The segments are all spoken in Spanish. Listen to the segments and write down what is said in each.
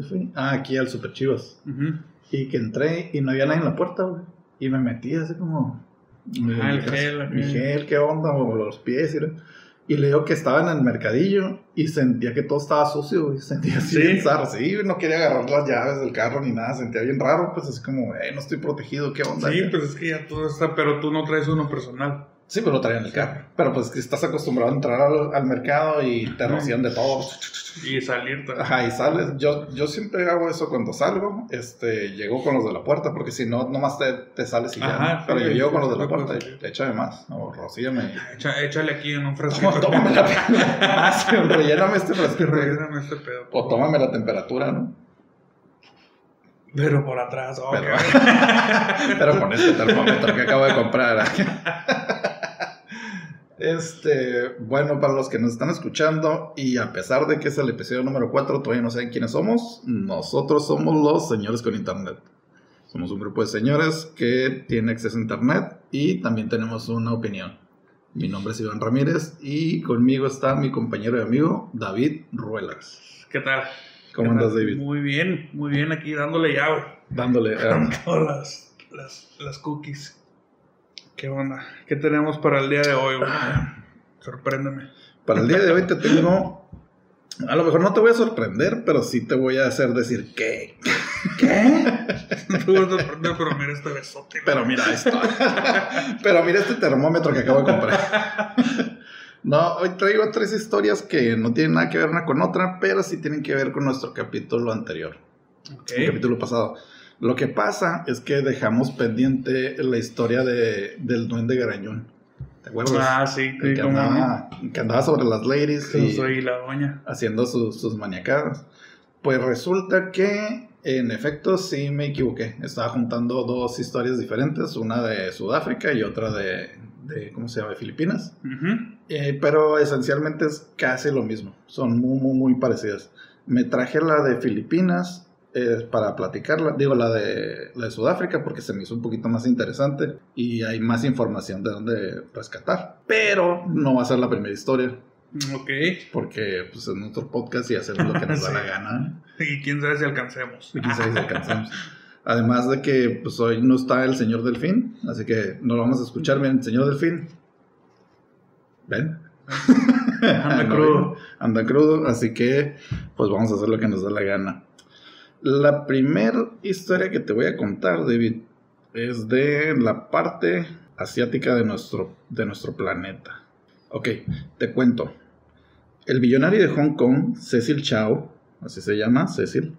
fui al... ¿A dónde fui? Ah, aquí al Super Chivas. Ujú. Y que entré y no había nadie en la puerta, güey. Y me metí así como... Ah, el gel, Mi gel, qué onda, o los pies. Y, y le digo que estaba en el mercadillo y sentía que todo estaba sucio, güey. Sentía así ¿Sí? Sí, no quería agarrar las llaves del carro ni nada. Sentía bien raro, pues así como, eh, no estoy protegido, qué onda. Sí, pues es que ya todo está, pero tú no traes uno personal. Sí, pero lo traía en el carro. Pero pues que estás acostumbrado a entrar al, al mercado y te rocían de todo. Y salir también. Ajá, y sales. Yo, yo siempre hago eso cuando salgo. Este, llego con los de la puerta, porque si no, nomás te, te sales y ya. Ajá. Pero sí, yo llego sí, con los de la puerta y échame más. O rocíame. Echa- échale aquí en un frasquito. Toma- Tómame la Ah, relléname este frasquito. Relléname este pedo. O tómame la temperatura, ¿no? Pero por atrás. Pero, pero con este termómetro que acabo de comprar. Este, bueno, para los que nos están escuchando, y a pesar de que es el episodio número 4, todavía no saben quiénes somos, nosotros somos los señores con internet. Somos un grupo de señores que tiene acceso a internet y también tenemos una opinión. Mi nombre es Iván Ramírez y conmigo está mi compañero y amigo David Ruelas. ¿Qué tal? ¿Cómo ¿Qué tal? andas, David? Muy bien, muy bien aquí dándole llave. Dándole. eh, Todas las, las, las cookies. ¿Qué onda? ¿Qué tenemos para el día de hoy, güey? Sorpréndeme. Para el día de hoy te tengo. A lo mejor no te voy a sorprender, pero sí te voy a hacer decir. ¿Qué? No te voy a sorprender, pero mira este besote. Pero mira esto. pero mira este termómetro que acabo de comprar. No, hoy traigo tres historias que no tienen nada que ver una con otra, pero sí tienen que ver con nuestro capítulo anterior, Ok. el capítulo pasado. Lo que pasa es que dejamos pendiente la historia de, del duende garañón. ¿Te acuerdas? Ah, sí, que, como andaba, que andaba sobre las ladies. Y- soy la doña. haciendo sus, sus maniacadas. Pues resulta que, en efecto, sí me equivoqué. Estaba juntando dos historias diferentes, una de Sudáfrica y otra de, de ¿cómo se llama?, de Filipinas. Ujú. Eh, pero esencialmente es casi lo mismo. Son muy, muy, muy parecidas. Me traje la de Filipinas eh, para platicarla. Digo, la de, la de Sudáfrica porque se me hizo un poquito más interesante y hay más información de dónde rescatar. Pero no va a ser la primera historia. Ok. Porque pues es nuestro podcast y hacemos lo que nos da Sí. la gana. Y quién sabe si alcancemos. Y quizás si alcanzamos. Además de que pues hoy no está el señor Delfín, así que no lo vamos a escuchar. Bien, señor Delfín. Ven. Anda crudo. Anda crudo, así que pues vamos a hacer lo que nos da la gana. La primera historia que te voy a contar, David, es de la parte asiática de nuestro, de nuestro planeta. Ok, te cuento. El billonario de Hong Kong, Cecil Chao, así se llama, Cecil,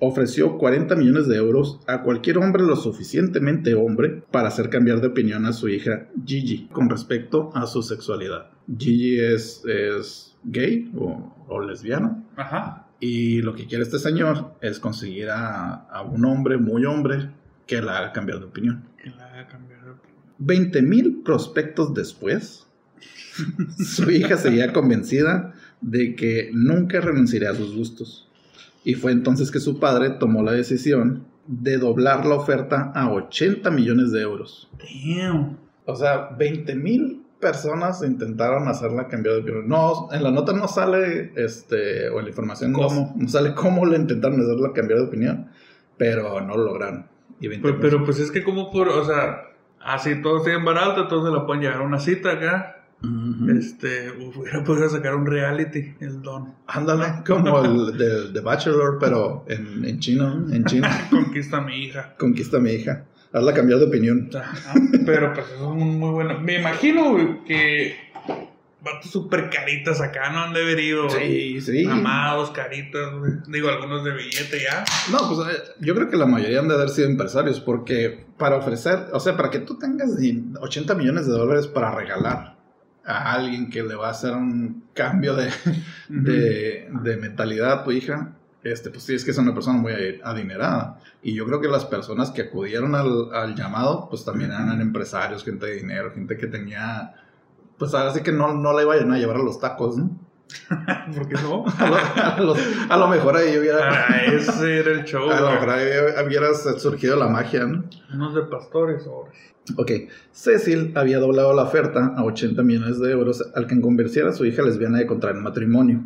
ofreció 40 millones de euros a cualquier hombre lo suficientemente hombre para hacer cambiar de opinión a su hija Gigi con respecto a su sexualidad. Gigi es, es gay o, o lesbiana Ajá. Y lo que quiere este señor es conseguir a, a un hombre muy hombre que la haga cambiar de opinión. Que la haga cambiar de opinión. 20 mil prospectos después, su hija seguía convencida de que nunca renunciaría a sus gustos. Y fue entonces que su padre tomó la decisión de doblar la oferta a 80 millones de euros. Damn. O sea, 20 mil personas intentaron hacerla cambiar de opinión. No, en la nota no sale, este, o en la información ¿Cómo? no sale cómo le intentaron hacerla cambiar de opinión, pero no lo lograron. Y 20 Pero, pero pues es que como por, o sea, así todos tienen barato, entonces la pueden llevar a una cita acá. Ujú. Este, hubiera podido sacar un reality, el don. Ándale, como el de, de Bachelor, pero en, en chino, en China. Conquista a mi hija. Conquista a mi hija. Hazla cambiar de opinión. Ajá. Pero pues eso es muy, muy bueno. Me imagino güey, que vatos súper caritas acá no han de haber ido. güey. Sí, sí. Amados, caritas, güey. Digo, algunos de billete ya. No, pues eh, yo creo que la mayoría han de haber sido empresarios porque para ofrecer, o sea, para que tú tengas ni 80 millones de dólares para regalar a alguien que le va a hacer un cambio de, de, de mentalidad a tu hija, este, pues sí, es que es una persona muy adinerada. Y yo creo que las personas que acudieron al, al llamado, pues también eran empresarios, gente de dinero, gente que tenía, pues ahora sí que no, no le vayan a llevar a los tacos, ¿no? ¿Por qué no? A lo, a los- a lo mejor ahí hubiera... Ah, ese era el show. A lo mejor ahí hubiera surgido la magia, ¿no? Unos de pastores, sobres. Ok, Cecil había doblado la oferta a 80 millones de euros al que convenciera a su hija lesbiana de contraer matrimonio.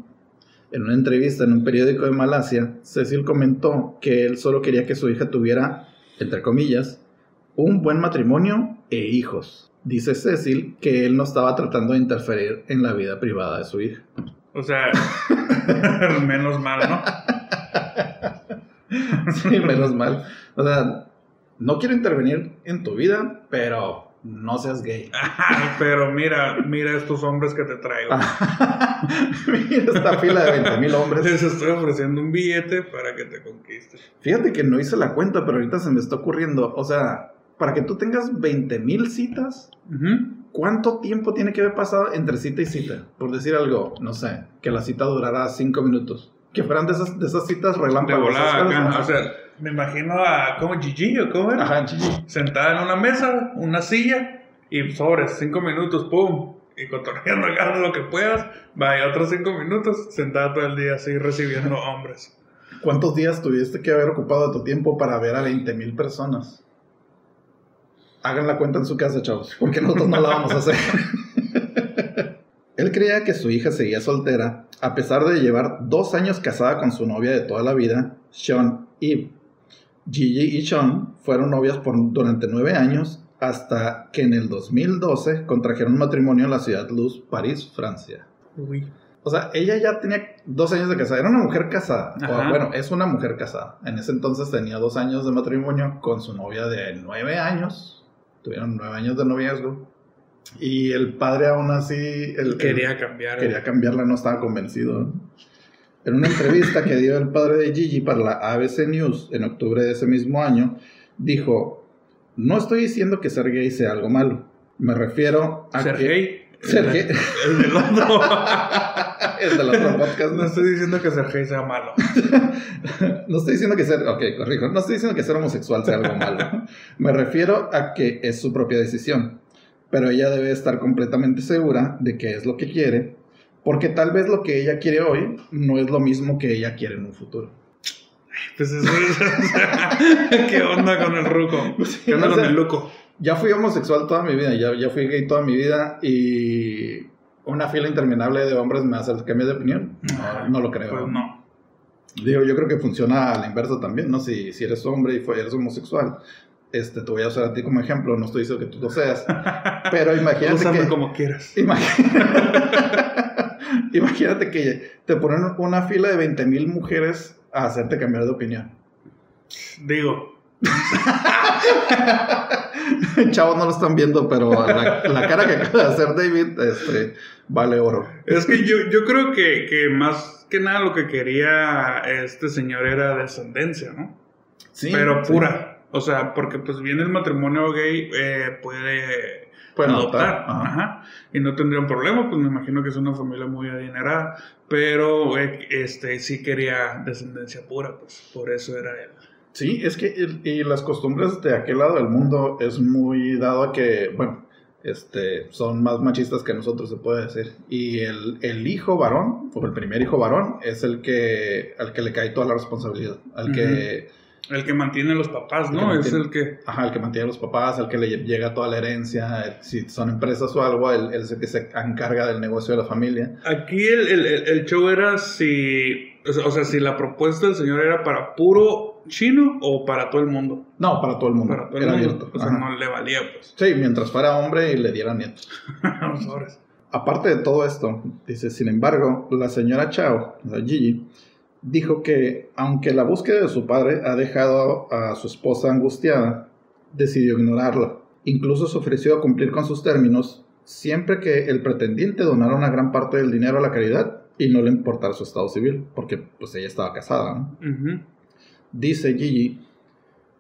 En una entrevista en un periódico de Malasia, Cecil comentó que él solo quería que su hija tuviera, entre comillas, un buen matrimonio e hijos. Dice Cecil que él no estaba tratando de interferir en la vida privada de su hija. O sea, menos mal, ¿no? sí, menos mal. O sea, no quiero intervenir en tu vida, pero no seas gay. pero mira, mira estos hombres que te traigo. mira esta fila de 20 mil hombres. Les estoy ofreciendo un billete para que te conquistes. Fíjate que no hice la cuenta, pero ahorita se me está ocurriendo. O sea, para que tú tengas 20 mil citas, ¿cuánto tiempo tiene que haber pasado entre cita y cita? Por decir algo, no sé, que la cita durara 5 minutos. Que fueran de esas, de esas citas relámpagos. o sea, me imagino a como Gigi o cómo era. Ajá, Gigi. Sentada en una mesa, una silla y sobres, 5 minutos, pum. Y cotorreando acá lo que puedas. Vaya, otros 5 minutos, sentada todo el día así recibiendo hombres. ¿Cuántos días tuviste que haber ocupado de tu tiempo para ver a 20 mil personas? hagan la cuenta en su casa, chavos, porque nosotros no la vamos a hacer. Él creía que su hija seguía soltera, a pesar de llevar dos años casada con su novia de toda la vida, Sean Eve. Gigi y Sean fueron novias por, durante nueve años hasta que en el 2012 contrajeron matrimonio en la ciudad Luz, París, Francia. O sea, ella ya tenía dos años de casada. Era una mujer casada. bueno, es una mujer casada. En ese entonces tenía dos años de matrimonio con su novia de nueve años tuvieron nueve años de noviazgo. Y el padre aún así... El, quería cambiar. Quería cambiarla, no estaba convencido. En una entrevista que dio el padre de Gigi para la ABC News en octubre de ese mismo año, dijo, no estoy diciendo que ser gay sea algo malo. Me refiero a ¿Ser gay? Ser gay. El del otro. el del otro podcast. No estoy diciendo que ser gay sea malo. no estoy diciendo que ser, ok, corrijo, no estoy diciendo que ser homosexual sea algo malo. Me refiero a que es su propia decisión. Pero ella debe estar completamente segura de que es lo que quiere, porque tal vez lo que ella quiere hoy no es lo mismo que ella quiere en un futuro. Pues eso es. ¿Qué onda con el ruco? ¿Qué onda con el loco? Ya fui homosexual toda mi vida, ya, ya fui gay toda mi vida y una fila interminable de hombres me hace cambiar de opinión. No, lo creo. Pues no. Digo, yo creo que funciona a la inversa también, ¿no? Si, si eres hombre y eres homosexual, este, te voy a usar a ti como ejemplo, no estoy diciendo que tú lo seas, pero imagínate que... como quieras. Imagínate, que te ponen una fila de 20 mil mujeres a hacerte cambiar de opinión. Digo. Chavos no lo están viendo, pero la, cara que acaba de hacer David este, vale oro. Es que yo, yo creo que, que más que nada lo que quería este señor era descendencia, ¿no? Sí. Pero pura. O sea, porque pues bien el matrimonio gay eh, puede, adoptar. Ajá. Y no tendría un problema, pues me imagino que es una familia muy adinerada. Pero este sí quería descendencia pura, pues por eso era él. Sí, es que y las costumbres de aquel lado del mundo es muy dado a que, bueno, este, son más machistas que nosotros, se puede decir. Y el, el hijo varón, o el primer hijo varón, es el que, al que le cae toda la responsabilidad, al que el que mantiene los papás, ¿no? es el que... Ajá, el que mantiene a los papás, el que le llega toda la herencia, si son empresas o algo, él, es el que se encarga del negocio de la familia. Aquí el, el, el show era si... O sea, si la propuesta del señor era para puro chino o para todo el mundo. No, para todo el mundo. Para todo el mundo. O sea, no le valía, pues. Sí, mientras fuera hombre y le diera nietos. Aparte de todo esto, dice, sin embargo, la señora Chao, la Gigi, dijo que, aunque la búsqueda de su padre ha dejado a su esposa angustiada, decidió ignorarla. Incluso se ofreció a cumplir con sus términos siempre que el pretendiente donara una gran parte del dinero a la caridad y no le importara su estado civil, porque pues ella estaba casada. Dice Gigi,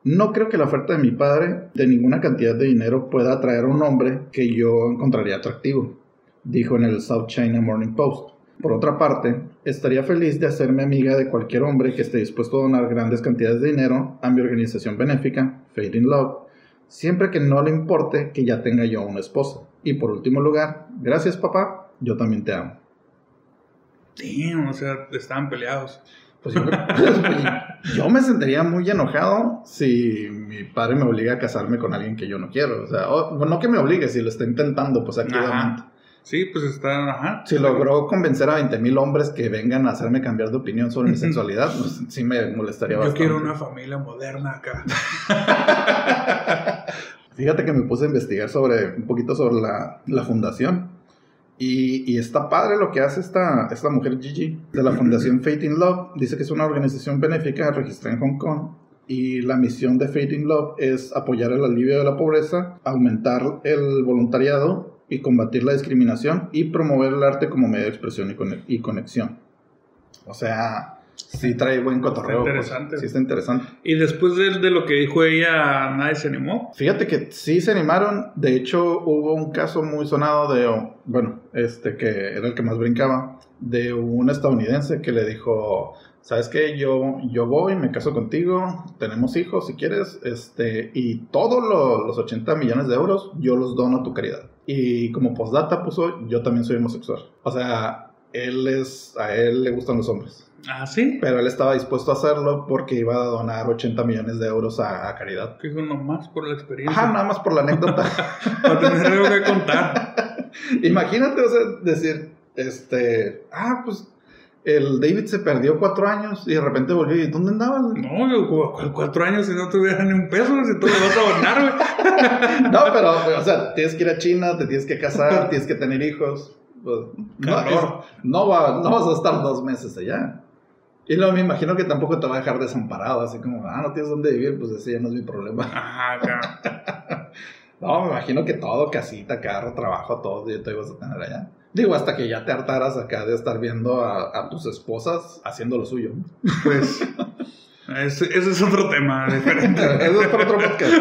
no creo que la oferta de mi padre de ninguna cantidad de dinero pueda atraer a un hombre que yo encontraría atractivo, dijo en el South China Morning Post. Por otra parte, estaría feliz de hacerme amiga de cualquier hombre que esté dispuesto a donar grandes cantidades de dinero a mi organización benéfica, Fade in Love, siempre que no le importe que ya tenga yo una esposa. Y por último lugar, gracias papá, yo también te amo. Sí, o sea, estaban peleados. Pues yo, me sentiría muy enojado si mi padre me obliga a casarme con alguien que yo no quiero. O sea, no que me obligue, si lo está intentando, pues activamente. Sí, pues está, ajá. Si logró convencer a 20 mil hombres que vengan a hacerme cambiar de opinión sobre mi sexualidad, pues sí me molestaría bastante. Yo quiero una familia moderna acá. Fíjate que me puse a investigar sobre, un poquito sobre la, la fundación. Y, y, está padre lo que hace esta, esta mujer Gigi de la Fundación Faith in Love. Dice que es una organización benéfica registrada en Hong Kong y la misión de Faith in Love es apoyar el alivio de la pobreza, aumentar el voluntariado y combatir la discriminación y promover el arte como medio de expresión y, conexión. O sea, sí trae buen cotorreo. Pues, interesante. sí está interesante. ¿Y después de, de, lo que dijo ella, nadie se animó? Fíjate que sí se animaron. De hecho, hubo un caso muy sonado de, bueno, este que era el que más brincaba, de un estadounidense que le dijo ¿sabes qué? Yo, yo voy, me caso contigo, tenemos hijos si quieres, este, y todos los 80 millones de euros yo los dono a tu caridad. Y como postdata puso, yo también soy homosexual. O sea, él es, a él le gustan los hombres. Ah, sí. Pero él estaba dispuesto a hacerlo porque iba a donar 80 millones de euros a, caridad. Que uno más por la experiencia. Ajá, nada más por la anécdota. Para tener algo que contar. Imagínate, o sea, decir, este, ah, pues el David se perdió cuatro años y de repente volvió. ¿Y dónde andabas? No, yo, cuatro años si no tuviera ni un peso, si tú le vas a donar, güey. no, pero, o sea, tienes que ir a China, te tienes que casar, tienes que tener hijos. Pues, no, no, va, no vas a estar dos meses allá. Y luego me imagino que tampoco te va a dejar desamparado, así como, ah, no tienes dónde vivir, pues ese ya no es mi problema. Ajá, no, me imagino que todo, casita, carro, trabajo, todo, te ibas a tener allá. Digo, hasta que ya te hartaras acá de estar viendo a, tus esposas haciendo lo suyo. Pues. ese, es otro tema diferente. Eso es otro podcast.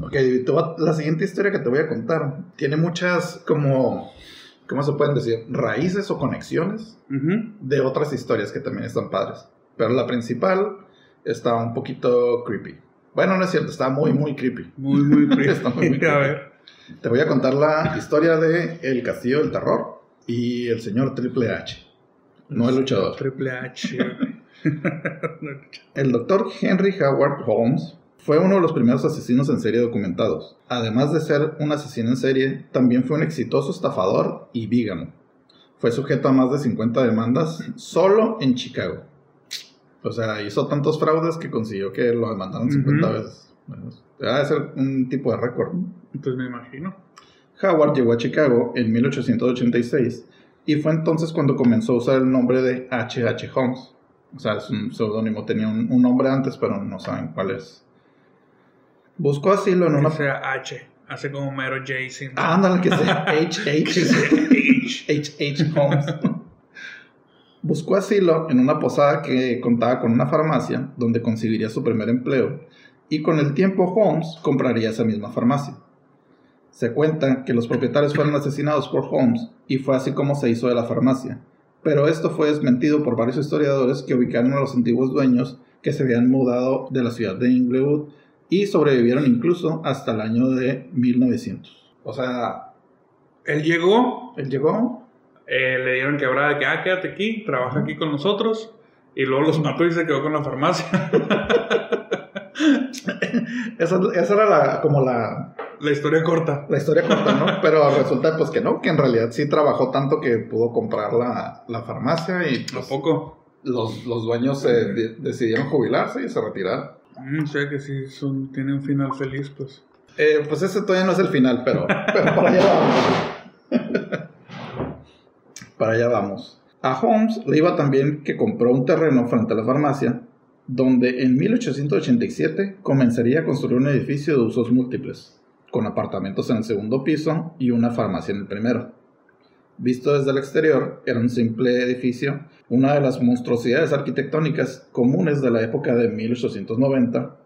ok, la siguiente historia que te voy a contar tiene muchas como. ¿Cómo se pueden decir? Raíces o conexiones de otras historias que también están padres. Pero la principal está un poquito creepy. Bueno, no es cierto, está muy, muy creepy. Muy, muy creepy. está muy, muy creepy. A ver. Te voy a contar la historia de El Castillo del Terror y el señor Triple H. No el luchador. Triple H. el doctor Henry Howard Holmes fue uno de los primeros asesinos en serie documentados. Además de ser un asesino en serie, también fue un exitoso estafador y vígamo. Fue sujeto a más de 50 demandas solo en Chicago. O sea, hizo tantos fraudes que consiguió que lo demandaran 50 veces. Debe ser un tipo de récord. Pues me imagino. Howard llegó a Chicago en 1886 y fue entonces cuando comenzó a usar el nombre de H.H. H. Holmes. O sea, es un seudónimo, tenía un, nombre antes, pero no saben cuál es. Buscó asilo en una... Sea H, hace como mero J. Ah, ándale, que sea H.H. H.H. Holmes. Buscó asilo en una posada que contaba con una farmacia donde conseguiría su primer empleo y con el tiempo Holmes compraría esa misma farmacia. Se cuenta que los propietarios fueron asesinados por Holmes y fue así como se hizo de la farmacia, pero esto fue desmentido por varios historiadores que ubicaron a los antiguos dueños que se habían mudado de la ciudad de Inglewood y sobrevivieron incluso hasta el año de 1900. O sea, él llegó, él llegó, eh, le dieron quebrada de que, ah, quédate aquí, trabaja aquí con nosotros, y luego los mató y se quedó con la farmacia. esa, esa, era la, como la... La historia corta. La historia corta, ¿no? Pero resulta pues que no, que en realidad sí trabajó tanto que pudo comprar la, la farmacia y... Pues, poco? Los, los dueños decidieron jubilarse y se retiraron. Mm, o sea que sí, son, tiene un final feliz, pues. Eh, pues ese todavía no es el final, pero, pero para allá vamos. para allá vamos. A Holmes le iba también que compró un terreno frente a la farmacia donde en 1887 comenzaría a construir un edificio de usos múltiples, con apartamentos en el segundo piso y una farmacia en el primero. Visto desde el exterior, era un simple edificio, una de las monstruosidades arquitectónicas comunes de la época de 1890,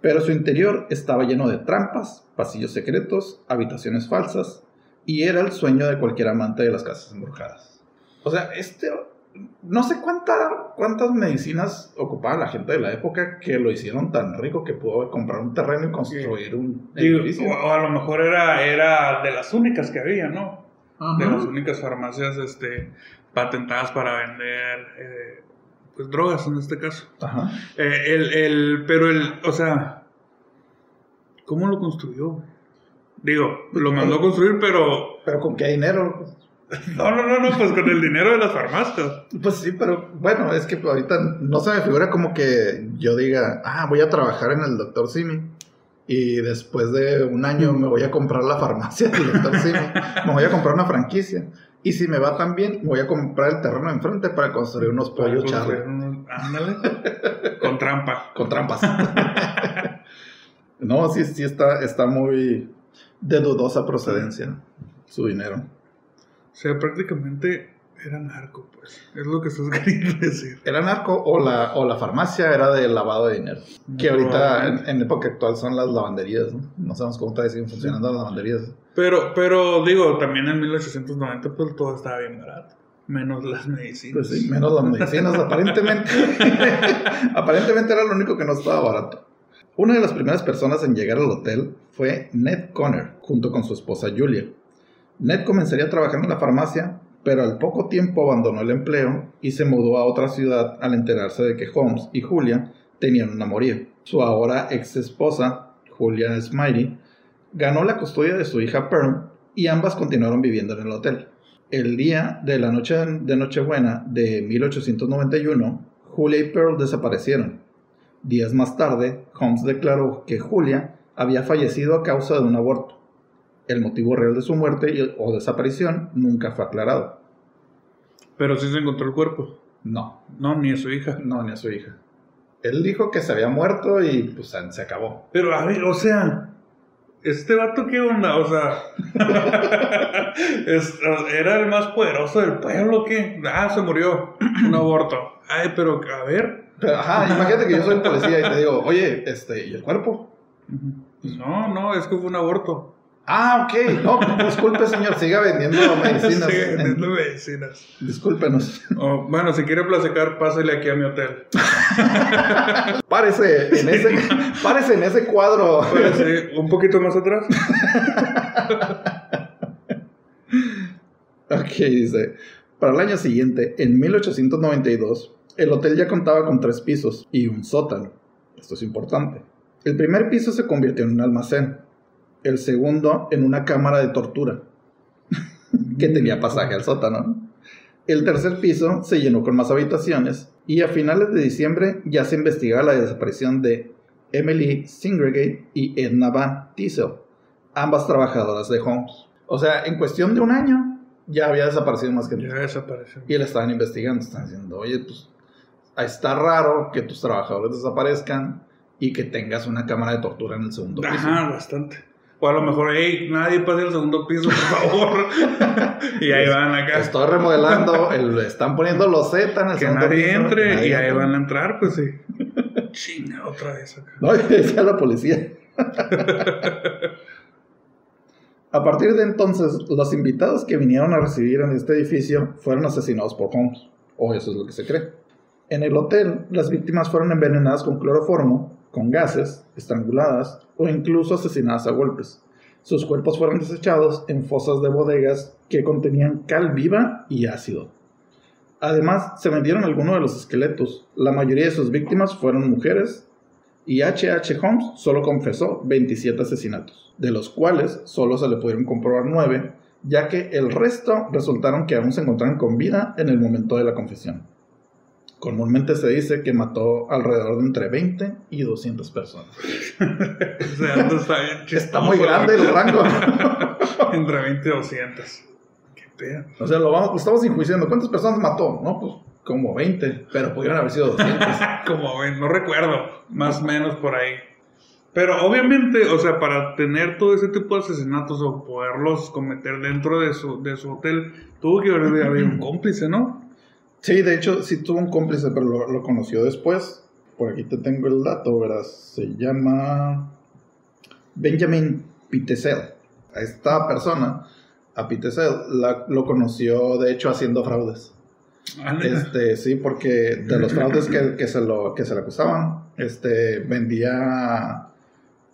pero su interior estaba lleno de trampas, pasillos secretos, habitaciones falsas, y era el sueño de cualquier amante de las casas embrujadas. O sea, este no sé cuánta, cuántas medicinas ocupaba la gente de la época que lo hicieron tan rico que pudo comprar un terreno y construir un edificio. O, a lo mejor era, era de las únicas que había, ¿no? De las únicas farmacias este, patentadas para vender eh, pues drogas en este caso. Ajá. Eh, el, el, pero el, o sea, ¿cómo lo construyó? Digo, lo mandó a construir, pero... ¿Pero con qué dinero? No, no, no, no, pues con el dinero de las farmacias. Pues sí, pero bueno, es que ahorita no se me figura como que yo diga, ah, voy a trabajar en el doctor Simi. Y después de un año me voy a comprar la farmacia del doctor Simi. me voy a comprar una franquicia. Y si me va tan bien, voy a comprar el terreno enfrente para construir unos pollos charros. Ándale. Con trampa. Con trampas. no, sí, sí está, está muy de dudosa procedencia su dinero. O sea, prácticamente era narco, pues. Es lo que estás queriendo decir. Era narco o la, o la farmacia era de lavado de dinero. que ahorita, en, en, época actual, son las lavanderías, ¿no? No sabemos cómo todavía siguen funcionando las lavanderías. Pero, pero digo, también en 1890, pues todo estaba bien barato. Menos las medicinas. Pues sí, menos las medicinas, aparentemente. aparentemente era lo único que no estaba barato. Una de las primeras personas en llegar al hotel fue Ned Conner, junto con su esposa Julia. Ned comenzaría a trabajar en la farmacia, pero al poco tiempo abandonó el empleo y se mudó a otra ciudad al enterarse de que Holmes y Julia tenían una amorío. Su ahora ex esposa, Julia Smiley, ganó la custodia de su hija Pearl y ambas continuaron viviendo en el hotel. El día de la noche de Nochebuena de 1891, Julia y Pearl desaparecieron. Días más tarde, Holmes declaró que Julia había fallecido a causa de un aborto. El motivo real de su muerte o desaparición nunca fue aclarado. Pero sí se encontró el cuerpo. No. No, ni a su hija. No, ni a su hija. Él dijo que se había muerto y pues se acabó. Pero a ver, o sea, ¿este vato qué onda? O sea, ¿era el más poderoso del pueblo que Ah, se murió. Un aborto. Ay, pero a ver. ajá, imagínate que yo soy policía y te digo, oye, este, ¿y el cuerpo? No, no, es que fue un aborto. Ah, ok. No, disculpe, señor, siga vendiendo medicinas. Sigue vendiendo medicinas. Discúlpenos. Oh, bueno, si quiere platicar, pásale aquí a mi hotel. párese en ese, párese en ese cuadro. Párese un poquito más atrás. ok, dice. Para el año siguiente, en 1892, el hotel ya contaba con tres pisos y un sótano. Esto es importante. El primer piso se convirtió en un almacén el segundo en una cámara de tortura que tenía pasaje al sótano. El tercer piso se llenó con más habitaciones y a finales de diciembre ya se investigaba la desaparición de Emily Singregate y Edna Van Tiesel, ambas trabajadoras de Holmes. O sea, en cuestión de un año ya había desaparecido más que Ya desapareció. Y la estaban investigando, están diciendo, oye, pues está raro que tus trabajadores desaparezcan y que tengas una cámara de tortura en el segundo piso. Ajá, bastante. O a lo mejor, hey, nadie pase al segundo piso, por favor. y ahí van acá. Estoy remodelando, el, están poniendo los Z en el que segundo nadie piso. Entre, y ahí van a entrar, pues sí. Chinga, otra vez acá. No, decía la policía. a partir de entonces, los invitados que vinieron a recibir en este edificio fueron asesinados por Holmes. O eso es lo que se cree. En el hotel, las víctimas fueron envenenadas con cloroformo con gases, estranguladas o incluso asesinadas a golpes. Sus cuerpos fueron desechados en fosas de bodegas que contenían cal viva y ácido. Además, se vendieron algunos de los esqueletos. La mayoría de sus víctimas fueron mujeres y H.H. H. Holmes solo confesó 27 asesinatos, de los cuales solo se le pudieron comprobar 9, ya que el resto resultaron que aún se encontraban con vida en el momento de la confesión. Comúnmente se dice que mató alrededor de entre 20 y 200 personas. o sea, está, está muy grande el rango. entre 20 y 200. Qué pedo. O sea, lo vamos, estamos enjuiciando. ¿Cuántas personas mató? No, pues como 20, pero pudieron haber sido 200. como 20, no recuerdo. Más o menos por ahí. Pero obviamente, o sea, para tener todo ese tipo de asesinatos o poderlos cometer dentro de su, de su hotel, tuvo que haber un cómplice, ¿no? Sí, de hecho, sí tuvo un cómplice, pero lo, conoció después. Por aquí te tengo el dato, verás. Se llama Benjamin Pitesel. A esta persona, a Pitesel, lo conoció, de hecho, haciendo fraudes. Este, sí, porque de los fraudes que, que, se lo, que se le acusaban, este, vendía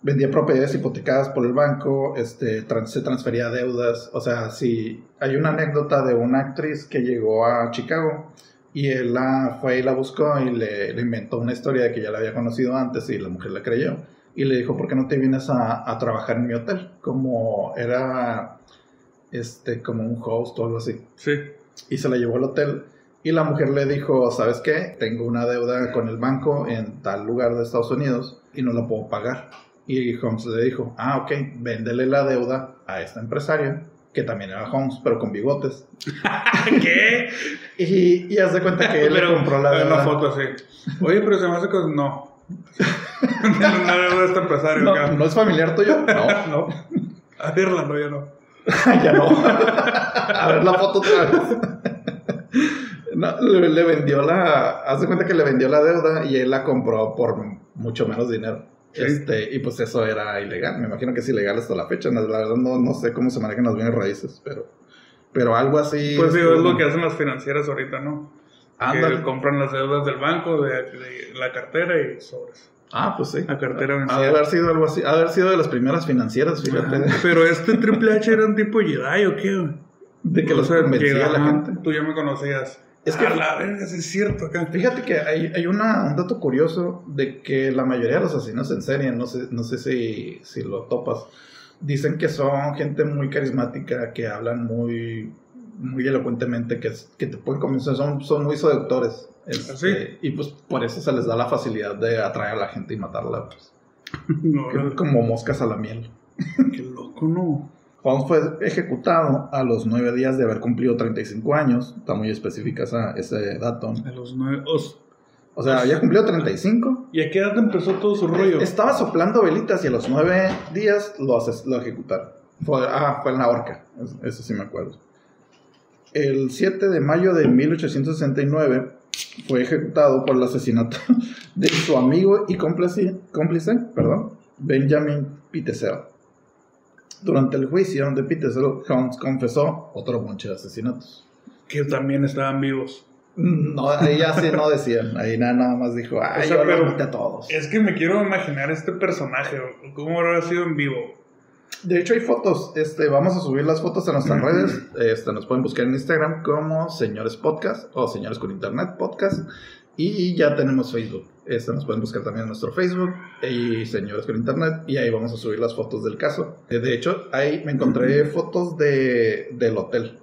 vendía propiedades hipotecadas por el banco, este, se transfería deudas. O sea, si hay una anécdota de una actriz que llegó a Chicago y él la fue y la buscó y le, inventó una historia de que ya la había conocido antes y la mujer la creyó. y le dijo, ¿por qué no te vienes a, a trabajar en mi hotel? Como era este, como un host o algo así. Sí. Y se la llevó al hotel. Y la mujer le dijo, ¿sabes qué? Tengo una deuda con el banco en tal lugar de Estados Unidos y no la puedo pagar. Y Holmes le dijo, ah, ok, véndele la deuda a esta empresario, que también era Holmes, pero con bigotes. ¿Qué? y, y haz de cuenta que él le compró la deuda. Una foto así. Oye, pero se me hace que no. una deuda a este empresario. No, ¿no es familiar tuyo? No, no. A verla, no, ya no. ya no. a ver la foto otra vez. No, le, vendió la. Haz de cuenta que le vendió la deuda y él la compró por mucho menos dinero. Este, y pues eso era ilegal. Me imagino que es ilegal hasta la fecha. La verdad no, no sé cómo se manejan las bienes raíces, pero. Pero algo así. Pues digo, es lo que hacen las financieras ahorita, ¿no? Que compran las deudas del banco, de, de la cartera y sobres. Ah, pues sí. La cartera vencida. Haber sido algo así. Haber sido de las primeras financieras, fíjate. pero este Triple H era un tipo Jedi o qué? De que los convencía a la gente. Tú ya me conocías. Es que, la verga, es cierto acá. Fíjate que hay, hay una, un dato curioso de que la mayoría de los asesinos en serie, no sé, no sé si, si lo topas, dicen que son gente muy carismática, que hablan muy, muy elocuentemente, que, que te pueden convencer, son, son muy seductores. Este, y pues por eso se les da la facilidad de atraer a la gente y matarla. Pues. como moscas a la miel. Qué loco, ¿no? Holmes fue ejecutado a los nueve días de haber cumplido 35 años. Está muy específica esa, ese dato. A los nueve. O, sea, había cumplido 35. ¿Y a qué edad empezó todo su rollo? Estaba soplando velitas y a los nueve días lo, lo ejecutaron. Fue, ah, fue en la horca. Eso sí me acuerdo. El 7 de mayo de 1869 fue ejecutado por el asesinato de su amigo y cómplice, cómplice perdón, Benjamin Pitesel. Durante el juicio de Pitesel, Holmes confesó otro monche de asesinatos. Que también estaban vivos. No, ahí ya sí no decían. Ahí nada, más dijo, ay, yo pero a todos. Es que me quiero imaginar este personaje, cómo habrá sido en vivo. De hecho, hay fotos. Este, vamos a subir las fotos a nuestras redes. Este, nos pueden buscar en Instagram como Señores Podcast o Señores con Internet Podcast. Y ya tenemos Facebook. Este, nos pueden buscar también en nuestro Facebook y Señores con Internet. Y ahí vamos a subir las fotos del caso. Eh, de hecho, ahí me encontré fotos de, del hotel.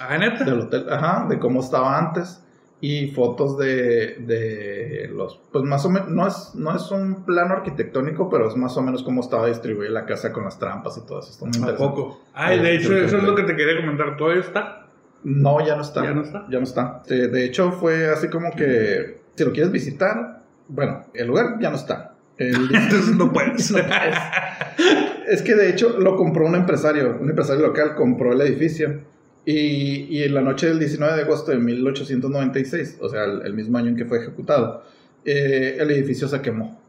¿Ah, neta? Del hotel, ajá, de cómo estaba antes y fotos de, de, los, pues más o menos, no es, no es un plano arquitectónico, pero es más o menos cómo estaba distribuida la casa con las trampas y todo eso. Está muy interesante. poco? Ay, de hecho, eso es lo que te quería comentar. ¿Todavía está? No, ya no está. ¿Ya no está? Ya no está. De, hecho, fue así como que, si lo quieres visitar, bueno, el lugar ya no está. Entonces no puedes. es que de hecho lo compró un empresario, un empresario local compró el edificio y, y, en la noche del 19 de agosto de 1896, o sea, el, mismo año en que fue ejecutado, eh, el edificio se quemó.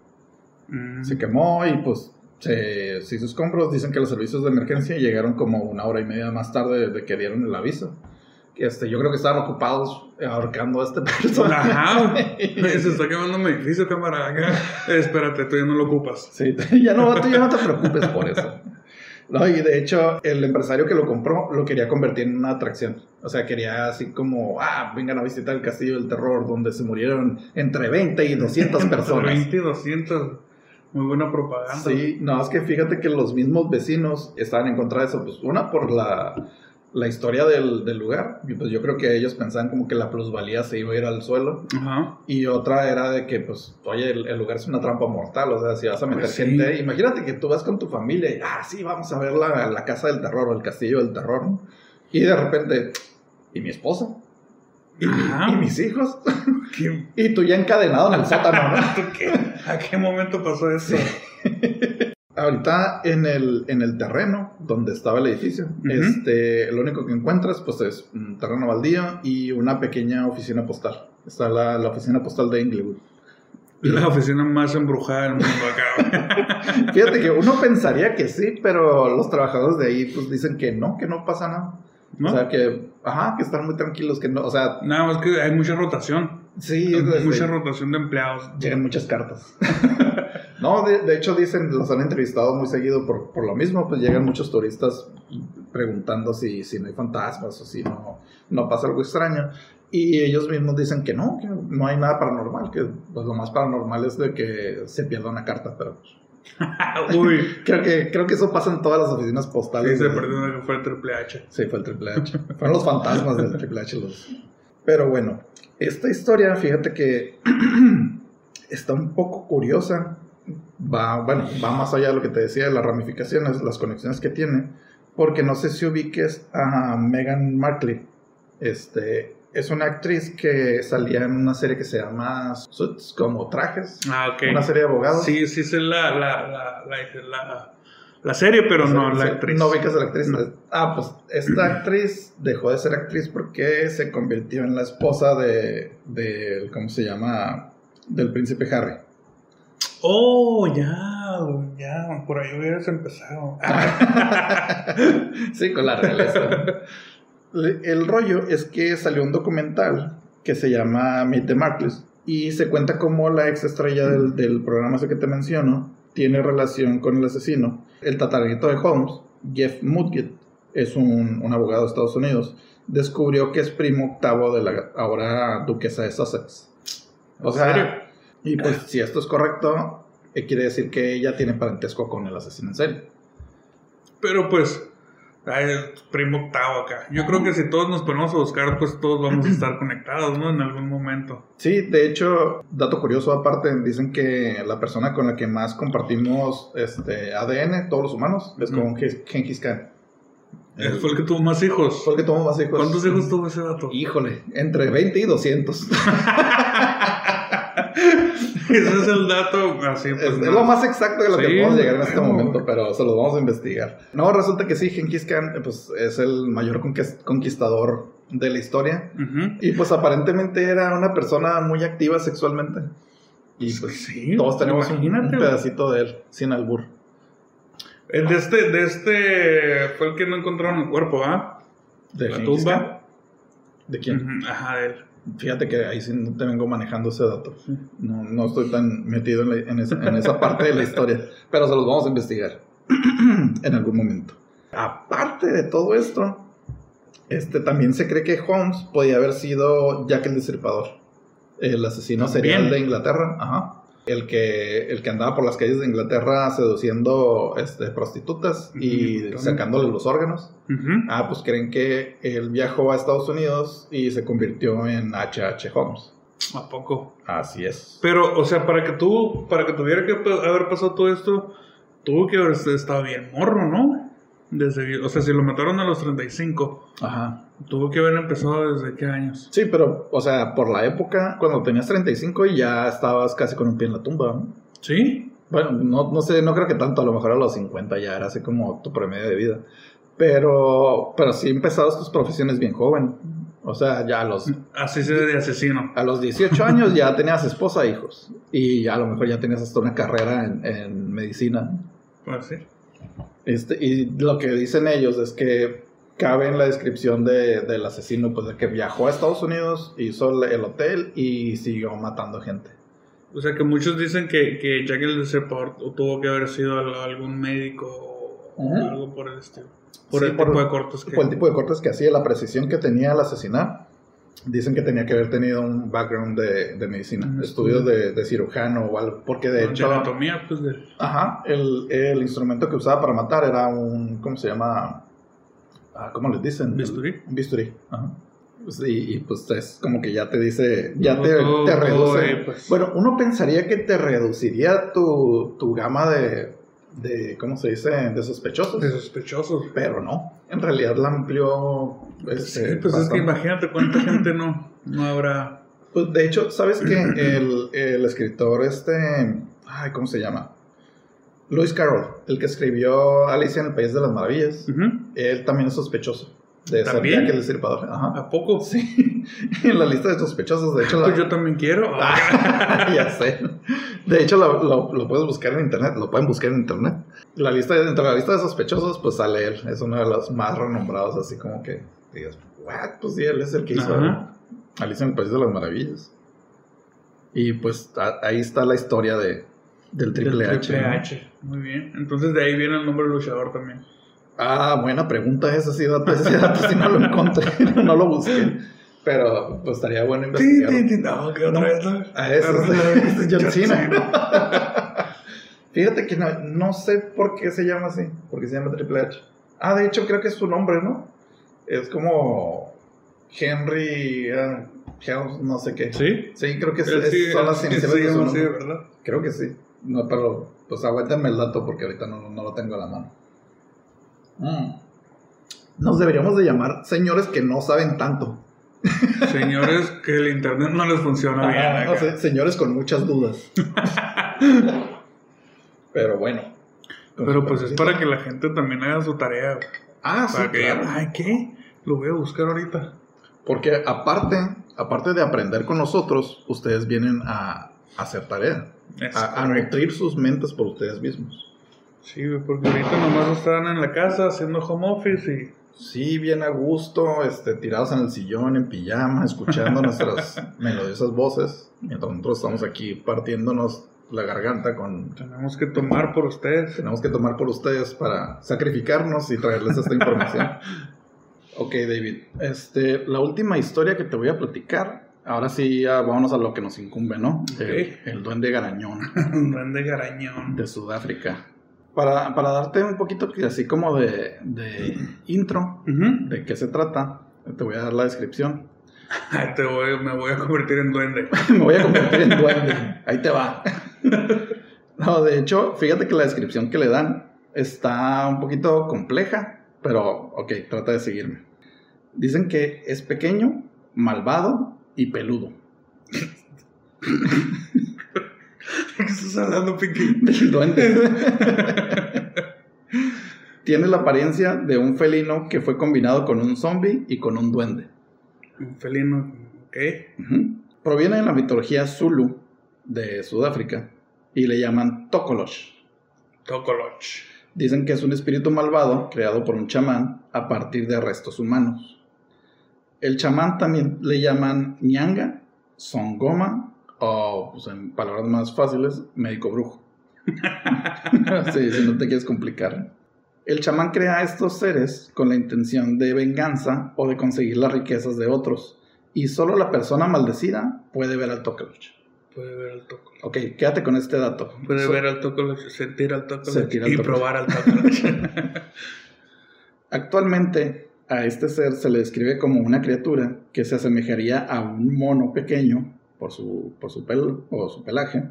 Mm. Se quemó y pues se, se hizo escombros. Dicen que los servicios de emergencia llegaron como una hora y media más tarde de que dieron el aviso. Este, yo creo que estaban ocupados ahorcando a este personaje. Ajá, se está quemando mi edificio, cámara. Espérate, tú ya no lo ocupas. Sí, ya no, tú ya no te preocupes por eso. No, y de hecho, el empresario que lo compró lo quería convertir en una atracción. O sea, quería así como, ah, vengan a visitar el Castillo del Terror, donde se murieron entre 20 y 200 personas. 20 y 200. Muy buena propaganda. Sí, no, es que fíjate que los mismos vecinos estaban en contra de eso. Pues una por la la historia del, del, lugar. Y pues yo creo que ellos pensaban como que la plusvalía se iba a ir al suelo. Y otra era de que, pues, oye, el, lugar es una trampa mortal. O sea, si vas a meter pues gente, imagínate que tú vas con tu familia y, ah, sí, vamos a ver la, la casa del terror o el castillo del terror. Y de repente, ¿y mi esposa? ¿Y, ¿Y mis hijos? y tú ya encadenado en el sótano, ¿no? ¿A qué momento pasó eso? ahorita en el, en el terreno donde estaba el edificio, este, lo único que encuentras pues es un terreno baldío y una pequeña oficina postal. Está la, la oficina postal de Inglewood. La oficina más embrujada del mundo acá. Fíjate que uno pensaría que sí, pero los trabajadores de ahí pues dicen que no, que no pasa nada. O sea, que, ajá, que están muy tranquilos, que no, o sea... Nada más que hay mucha rotación. Sí. Hay mucha rotación de empleados. Llegan muchas cartas. No, de, hecho dicen, los han entrevistado muy seguido por, por, lo mismo, pues llegan muchos turistas preguntando si, si no hay fantasmas o si no, no pasa algo extraño. Y ellos mismos dicen que no, que no hay nada paranormal, que pues lo más paranormal es de que se pierda una carta, pero Uy. creo, que, creo que eso pasa en todas las oficinas postales. Sí, se perdió que fue el Triple H. Sí, fue el Triple H. Fueron los fantasmas del Triple H. Los... Pero bueno, esta historia, fíjate que está un poco curiosa. Va, bueno, va más allá de lo que te decía de las ramificaciones, las conexiones que tiene. Porque no sé si ubiques a Meghan Markle. Este, es una actriz que salía en una serie que se llama Suits, como trajes. Ah, ok. Una serie de abogados. Sí, sí, es la, la, la, la, la serie, pero no la actriz. No ubicas a la actriz. Ah, pues esta actriz dejó de ser actriz porque se convirtió en la esposa de, de ¿cómo se llama? Del príncipe Harry. Oh, ya, ya, por ahí hubieras empezado. sí, con la realeza. El rollo es que salió un documental que se llama Meet the Markles y se cuenta cómo la ex estrella del, del programa ese que te menciono tiene relación con el asesino. El tataranito de Holmes, Jeff Mudgett, es un, un, abogado de Estados Unidos, descubrió que es primo octavo de la ahora duquesa de Sussex. O sea, y pues si esto es correcto, eh, quiere decir que ella tiene parentesco con el asesino en serie. Pero pues, Ay, primo octavo acá. Yo creo que si todos nos ponemos a buscar, pues todos vamos a estar conectados, ¿no? En algún momento. Sí, de hecho, dato curioso aparte, dicen que la persona con la que más compartimos este ADN, todos los humanos, es con Genghis Khan. fue el que tuvo más hijos. Fue el que tuvo más hijos. ¿Cuántos hijos tuvo ese dato? Híjole, entre 20 y 200. Ese es el dato así. Pues, es, lo más exacto de lo que podemos llegar en este momento, pero se lo vamos a investigar. No, resulta que sí, Genghis Khan pues, es el mayor conquistador de la historia. Y pues aparentemente era una persona muy activa sexualmente. Y pues sí, todos tenemos un, pedacito de él, sin albur. El de este, de este fue el que no encontraron el cuerpo, ¿ah? De la tumba. ¿De quién? Ajá, de él. Fíjate que ahí sí no te vengo manejando ese dato. No, no estoy tan metido en, esa, parte de la historia, pero se los vamos a investigar en algún momento. Aparte de todo esto, este, también se cree que Holmes podía haber sido Jack el Destripador, el asesino serial de Inglaterra. Ajá el que, el que andaba por las calles de Inglaterra seduciendo este, prostitutas y sacándole los órganos. Ah, pues creen que él viajó a Estados Unidos y se convirtió en H.H. Holmes. ¿A poco? Así es. Pero, o sea, para que tú, para que tuviera que haber pasado todo esto, tuvo que haber estado bien morro, ¿no? Desde, o sea, si lo mataron a los 35. Ajá. Tuvo que haber empezado desde qué años. Sí, pero, o sea, por la época, cuando tenías 35 y ya estabas casi con un pie en la tumba, ¿no? Sí. Bueno, no, no sé, no creo que tanto, a lo mejor a los 50 ya era así como tu promedio de vida. Pero, pero sí empezabas tus profesiones bien joven. O sea, ya a los... Así se de asesino. A los 18 años ya tenías esposa e hijos. Y ya a lo mejor ya tenías hasta una carrera en, en medicina. Pues sí. Este, y lo que dicen ellos es que cabe en la descripción de, del asesino, pues de que viajó a Estados Unidos, hizo el hotel y siguió matando gente. O sea que muchos dicen que, que Jack el Destripador tuvo que haber sido algún médico o algo por el estilo. Por el tipo de cortes que... Por el tipo de cortes que hacía, la precisión que tenía al asesinar. Dicen que tenía que haber tenido un background de, de medicina, estudios de, de, cirujano o algo, porque de hecho... anatomía, pues de... Ajá, el, el, instrumento que usaba para matar era un, ¿cómo se llama? Ah, ¿Cómo les dicen? Bisturí. Un bisturí, ajá. Pues, y, pues es como que ya te dice, ya te, te, reduce. Pues. Bueno, uno pensaría que te reduciría tu, tu gama de, de, ¿cómo se dice? De sospechosos. De sospechosos. Pero no, en realidad la amplió. Este, sí, pues es que imagínate cuánta gente no, no habrá. Pues de hecho, ¿sabes que el, el, escritor este, ay, ¿cómo se llama? Lewis Carroll, el que escribió Alicia en el País de las Maravillas, él también es sospechoso de ser Jack el Destripador. Ajá. ¿A poco? Sí, en la lista de sospechosos, de hecho... Pues yo también quiero. ya sé. De hecho, lo, lo, puedes buscar en internet, lo pueden buscar en internet. La lista, dentro de la lista de sospechosos, pues sale él. Es uno de los más renombrados, así como que digas, what? Pues sí, él es el que hizo Alicia en el País de las Maravillas. Y pues ahí está la historia de, del Triple H. Triple H. Muy bien. Entonces de ahí viene el nombre luchador también. Ah, buena pregunta esa, sí, dato, ese dato sí no lo encontré, no lo busqué. Pero pues estaría bueno investigar. Sí, sí, no, que otra vez. A eso, es John Cena. Fíjate que no, sé por qué se llama así, porque se llama Triple H. Ah, de hecho creo que es su nombre, ¿no? Es como Henry, uh, no sé qué. ¿Sí? Sí, creo que es, son las iniciales de ¿verdad? Creo que sí. No, pero pues aguántame el dato porque ahorita no, lo tengo a la mano. Mm. Nos deberíamos de llamar señores que no saben tanto. Señores que el internet no les funciona bien. señores con muchas dudas. Pero bueno. Pero pues es para que la gente también haga su tarea. Ah, para que ay, ¿qué? Lo voy a buscar ahorita. Porque aparte, aparte de aprender con nosotros, ustedes vienen a, hacer tarea. A, a, nutrir sus mentes por ustedes mismos. Sí, porque ahorita nomás están en la casa haciendo home office y Sí, bien a gusto, este, tirados en el sillón, en pijama, escuchando nuestras melodiosas voces, mientras nosotros estamos aquí partiéndonos la garganta con... Tenemos que tomar por ustedes. Tenemos que tomar por ustedes para sacrificarnos y traerles esta información. ok, David, este, la última historia que te voy a platicar, ahora sí ya vámonos a lo que nos incumbe, ¿no? El, el duende garañón. duende garañón. De Sudáfrica. Para, para darte un poquito así como de, de intro de qué se trata, te voy a dar la descripción. te voy, me voy a convertir en duende. me voy a convertir en duende. Ahí te va. no, de hecho, fíjate que la descripción que le dan está un poquito compleja, pero ok, trata de seguirme. Dicen que es pequeño, malvado y peludo. qué estás hablando, Pinky? Del duende. Tiene la apariencia de un felino que fue combinado con un zombie y con un duende. Un felino, ¿ok? Proviene de la mitología Zulu de Sudáfrica y le llaman Tokolosh. Tokolosh. Dicen que es un espíritu malvado creado por un chamán a partir de restos humanos. El chamán también le llaman Nyanga, Songoma o, pues en palabras más fáciles, médico brujo. sí, si no te quieres complicar. El chamán crea a estos seres con la intención de venganza o de conseguir las riquezas de otros. Y solo la persona maldecida puede ver al Tokoloch. Puede ver al Tokoloch. Ok, quédate con este dato. Puede ver al Tokoloch, sentir al Tokoloch y probar al Tokoloch. Actualmente, a este ser se le describe como una criatura que se asemejaría a un mono pequeño por su, por su pelo o su pelaje,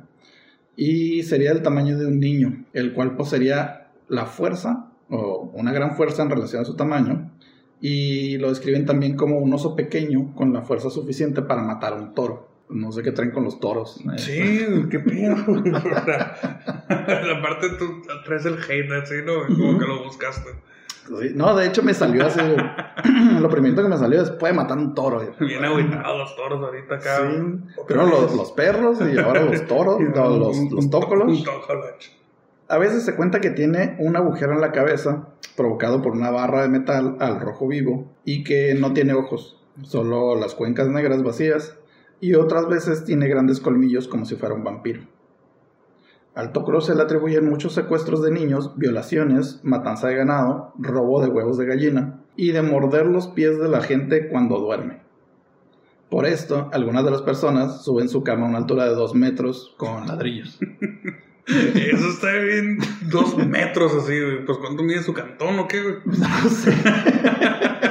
y sería del tamaño de un niño, el cual poseería la fuerza o una gran fuerza en relación a su tamaño, y lo describen también como un oso pequeño con la fuerza suficiente para matar a un toro. No sé qué traen con los toros. Sí, qué pedo. Aparte tú traes el hate así, ¿no? Como que lo buscaste. No, de hecho me salió así. lo primero que me salió después de matar un toro. Bien aguitados los toros ahorita acá. Sí. Pero los, los, perros y ahora los toros, los, los tócolos. A veces se cuenta que tiene un agujero en la cabeza provocado por una barra de metal al rojo vivo y que no tiene ojos, solo las cuencas negras vacías y otras veces tiene grandes colmillos como si fuera un vampiro. Al Tokro se le atribuyen muchos secuestros de niños, violaciones, matanza de ganado, robo de huevos de gallina y de morder los pies de la gente cuando duerme. Por esto, algunas de las personas suben su cama a una altura de dos metros con ladrillos. Eso está bien, dos metros así, Pues ¿cuánto mide su cantón o qué, No sé.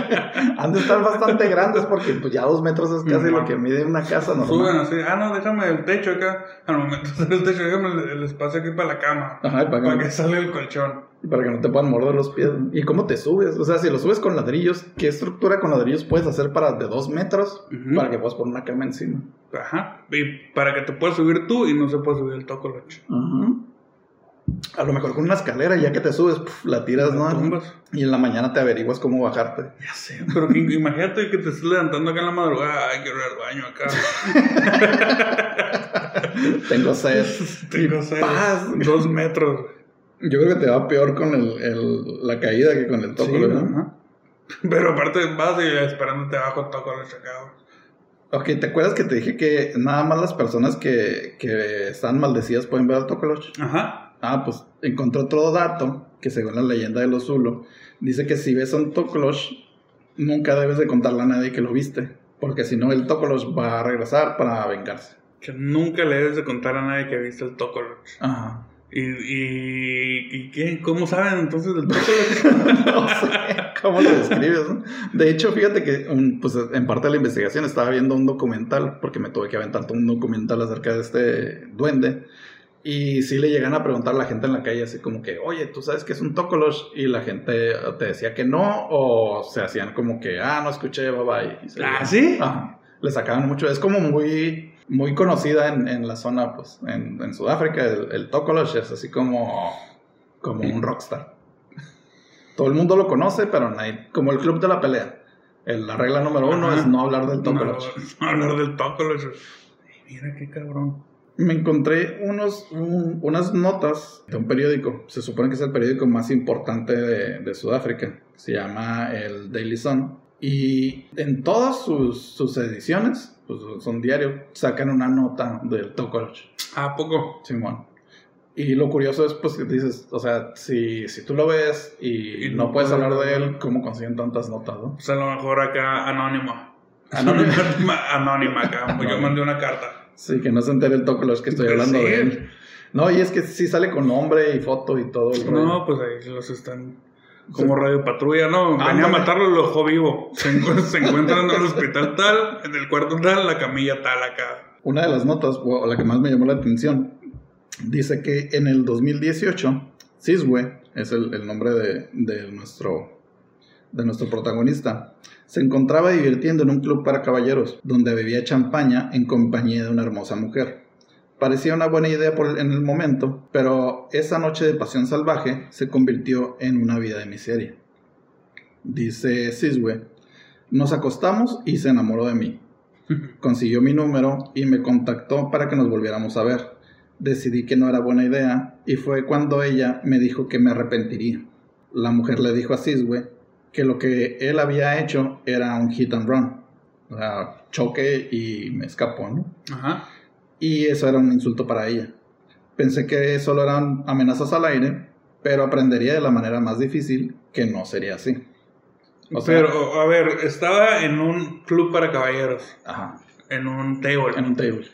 Han de estar bastante grandes porque pues ya dos metros es casi lo que mide una casa normal. Suben así, ah, no, déjame el techo acá. Al momento de el techo, déjame el, espacio aquí para la cama. Ajá, para, para que, salga el colchón. Y para que no te puedan morder los pies. ¿Y cómo te subes? O sea, si lo subes con ladrillos, ¿qué estructura con ladrillos puedes hacer para de dos metros para que puedas poner una cama encima? Ajá. Y para que te puedas subir tú y no se pueda subir el tocoloche. Ajá. A lo mejor con una escalera, ya que te subes, la tiras, ¿no? Y en la mañana te averiguas cómo bajarte. Ya sé, pero imagínate que te estés levantando acá en la madrugada. Ay, quiero ir al baño acá. Tengo sed. Tengo sed. Dos metros. Yo creo que te va peor con el, la caída que con el toco, ¿no? Pero aparte vas y esperándote abajo toco el chacao. Ok, ¿te acuerdas que te dije que nada más las personas que, que están maldecidas pueden ver al Tokoloch? Ajá. Ah, pues encontró otro dato que según la leyenda de los Zulu, dice que si ves a un Tokolosh, nunca debes de contarle a nadie que lo viste, porque si no el Tokolosh va a regresar para vengarse. Que nunca le debes de contar a nadie que viste el Tokolosh. Ajá. ¿Y, y, qué? ¿Cómo saben entonces del Tócolosh? no sé cómo lo describes. De hecho, fíjate que pues, en parte de la investigación estaba viendo un documental, porque me tuve que aventar un documental acerca de este duende. Y sí le llegan a preguntar a la gente en la calle así como que, oye, ¿tú sabes qué es un Tócolosh? Y la gente te decía que no, o se hacían como que, ah, no escuché, bye bye. ah, ¿sí? Le sacaban mucho. Es como muy, muy conocida en, en la zona, pues, en, en Sudáfrica. El, el Tokolosh es así como, como un rockstar. Todo el mundo lo conoce, pero no hay, como el club de la pelea. la regla número uno es no hablar del Tokolosh. No, hablar del Tokolosh. Mira qué cabrón me encontré unos, unas notas de un periódico, se supone que es el periódico más importante de, Sudáfrica, se llama el Daily Sun, y en todas sus, ediciones, pues son diarios, sacan una nota del Tokolosh. ¿A poco? Simón. Y lo curioso es, pues, que dices, o sea, si, si tú lo ves y, no, puedes hablar de él, ¿cómo consiguen tantas notas, no? Pues a lo mejor acá anónimo. Anónima. Anónima acá, yo mandé una carta. Sí, que no se entere el los que estoy hablando de él. No, y es que sí sale con nombre y foto y todo el rollo. No, pues ahí los están como radio patrulla, ¿no? Venía a matarlo, lo dejó vivo. Se, encuentran en el hospital tal, en el cuarto tal, la camilla tal acá. Una de las notas, o la que más me llamó la atención, dice que en el 2018, Ciswe, es el, el nombre de, de, nuestro, de nuestro protagonista, se encontraba divirtiendo en un club para caballeros, donde bebía champaña en compañía de una hermosa mujer. Parecía una buena idea por en el momento, pero esa noche de pasión salvaje se convirtió en una vida de miseria. Dice Siswe, nos acostamos y se enamoró de mí. Consiguió mi número y me contactó para que nos volviéramos a ver. Decidí que no era buena idea y fue cuando ella me dijo que me arrepentiría. La mujer le dijo a Siswe que lo que él había hecho era un hit and run. O sea, choque y me escapó, ¿no? Ajá. Y eso era un insulto para ella. Pensé que solo eran amenazas al aire, pero aprendería de la manera más difícil que no sería así. O sea, pero, a ver, estaba en un club para caballeros. Ajá. En un table. En un table.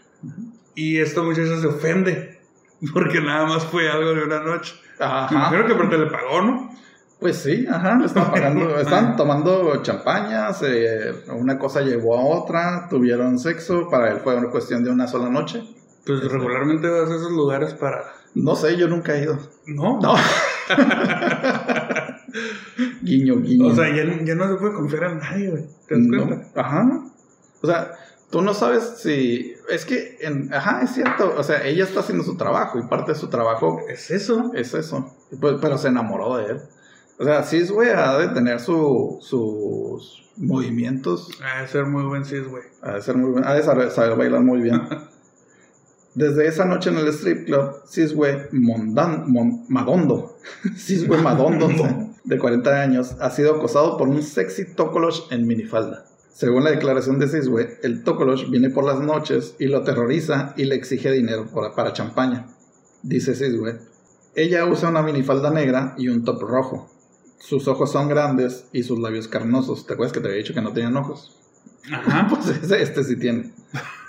Y esta muchacha se ofende. Porque nada más fue algo de una noche. Ajá. Creo que porque le pagó, ¿no? Pues sí, ajá, le están pagando, están tomando champañas, una cosa llevó a otra, tuvieron sexo, para él fue una cuestión de una sola noche. Pues este, regularmente vas a esos lugares para... No sé, yo nunca he ido. ¿No? No. guiño, guiño. O sea, ya, no se puede confiar a nadie, güey. ¿Te das cuenta? Ajá. O sea, tú no sabes si... Es que, en... ajá, es cierto. O sea, ella está haciendo su trabajo y parte de su trabajo... Es eso. Es eso. Pues, pero se enamoró de él. O sea, Ciswe ha de tener su, sus movimientos. Ha de ser muy buen Ciswe. Ha de ser muy buen. Ha de saber, bailar muy bien. Desde esa noche en el strip club, Ciswe Mondan, Madondo, Ciswe Madondo, de 40 años, ha sido acosado por un sexy tokolosh en minifalda. Según la declaración de Ciswe, el tokolosh viene por las noches y lo aterroriza y le exige dinero para, para champaña. Dice Ciswe, ella usa una minifalda negra y un top rojo. Sus ojos son grandes y sus labios carnosos. ¿Te acuerdas que te había dicho que no tenían ojos? Ajá. pues este, este sí tiene.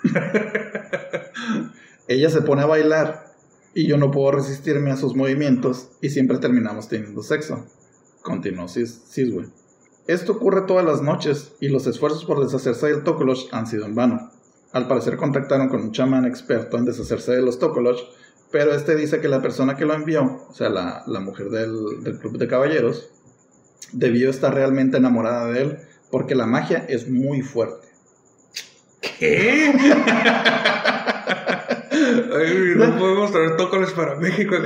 Ella se pone a bailar y yo no puedo resistirme a sus movimientos y siempre terminamos teniendo sexo. Continuó Siswe. Esto ocurre todas las noches y los esfuerzos por deshacerse del Tokolosh han sido en vano. Al parecer contactaron con un chamán experto en deshacerse de los Tokolosh, pero este dice que la persona que lo envió, o sea, la, mujer del, del club de caballeros, debió estar realmente enamorada de él porque la magia es muy fuerte. ¿Qué? no podemos traer tócoles para México